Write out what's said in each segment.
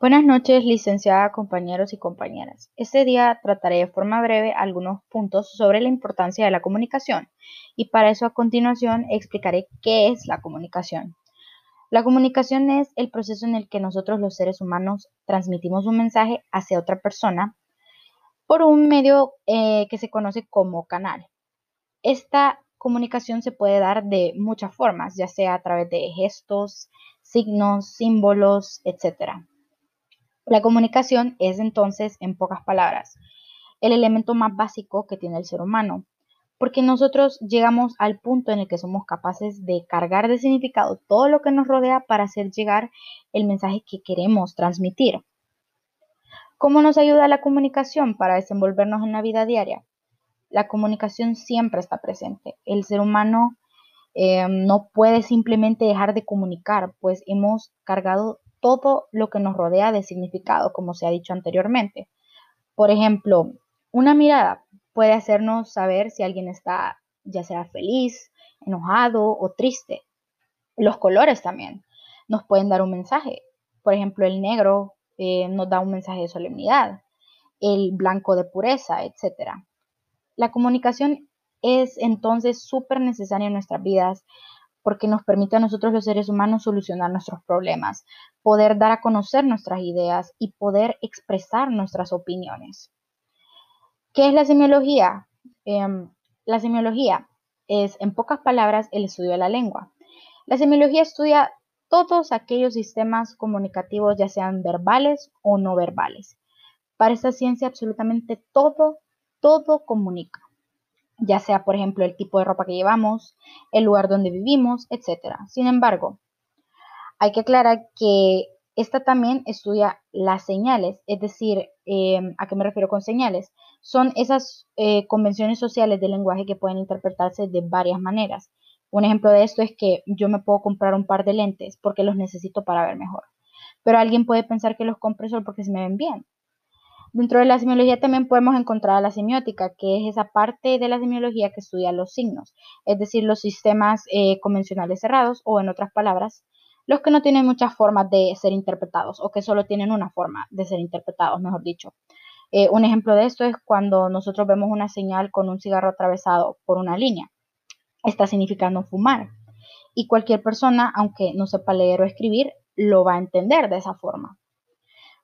Buenas noches, licenciada, compañeros y compañeras. Este día trataré de forma breve algunos puntos sobre la importancia de la comunicación y para eso a continuación explicaré qué es la comunicación. La comunicación es el proceso en el que nosotros los seres humanos transmitimos un mensaje hacia otra persona por un medio eh, que se conoce como canal. Esta comunicación se puede dar de muchas formas, ya sea a través de gestos, signos, símbolos, etc. La comunicación es entonces, en pocas palabras, el elemento más básico que tiene el ser humano, porque nosotros llegamos al punto en el que somos capaces de cargar de significado todo lo que nos rodea para hacer llegar el mensaje que queremos transmitir. ¿Cómo nos ayuda la comunicación para desenvolvernos en la vida diaria? La comunicación siempre está presente. El ser humano eh, no puede simplemente dejar de comunicar, pues hemos cargado todo lo que nos rodea de significado, como se ha dicho anteriormente. Por ejemplo, una mirada puede hacernos saber si alguien está ya sea feliz, enojado o triste. Los colores también nos pueden dar un mensaje. Por ejemplo, el negro eh, nos da un mensaje de solemnidad, el blanco de pureza, etc. La comunicación es entonces súper necesaria en nuestras vidas porque nos permite a nosotros los seres humanos solucionar nuestros problemas, poder dar a conocer nuestras ideas y poder expresar nuestras opiniones. ¿Qué es la semiología? Em, la semiología es, en pocas palabras, el estudio de la lengua. La semiología estudia todos aquellos sistemas comunicativos, ya sean verbales o no verbales. Para esta ciencia absolutamente todo, todo comunica ya sea por ejemplo el tipo de ropa que llevamos, el lugar donde vivimos, etc. Sin embargo, hay que aclarar que esta también estudia las señales, es decir, em, ¿a qué me refiero con señales? Son esas eh, convenciones sociales del lenguaje que pueden interpretarse de varias maneras. Un ejemplo de esto es que yo me puedo comprar un par de lentes porque los necesito para ver mejor, pero alguien puede pensar que los compre solo porque se me ven bien. Dentro de la semiología también podemos encontrar la semiótica, que es esa parte de la semiología que estudia los signos, es decir, los sistemas eh, convencionales cerrados o en otras palabras, los que no tienen muchas formas de ser interpretados o que solo tienen una forma de ser interpretados, mejor dicho. Eh, un ejemplo de esto es cuando nosotros vemos una señal con un cigarro atravesado por una línea. Está significando fumar. Y cualquier persona, aunque no sepa leer o escribir, lo va a entender de esa forma.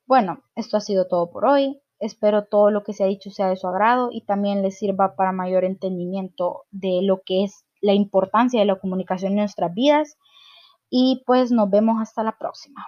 Bueno, esto ha sido todo por hoy. Espero todo lo que se ha dicho sea de su agrado y también les sirva para mayor entendimiento de lo que es la importancia de la comunicación en nuestras vidas. Y pues nos vemos hasta la próxima.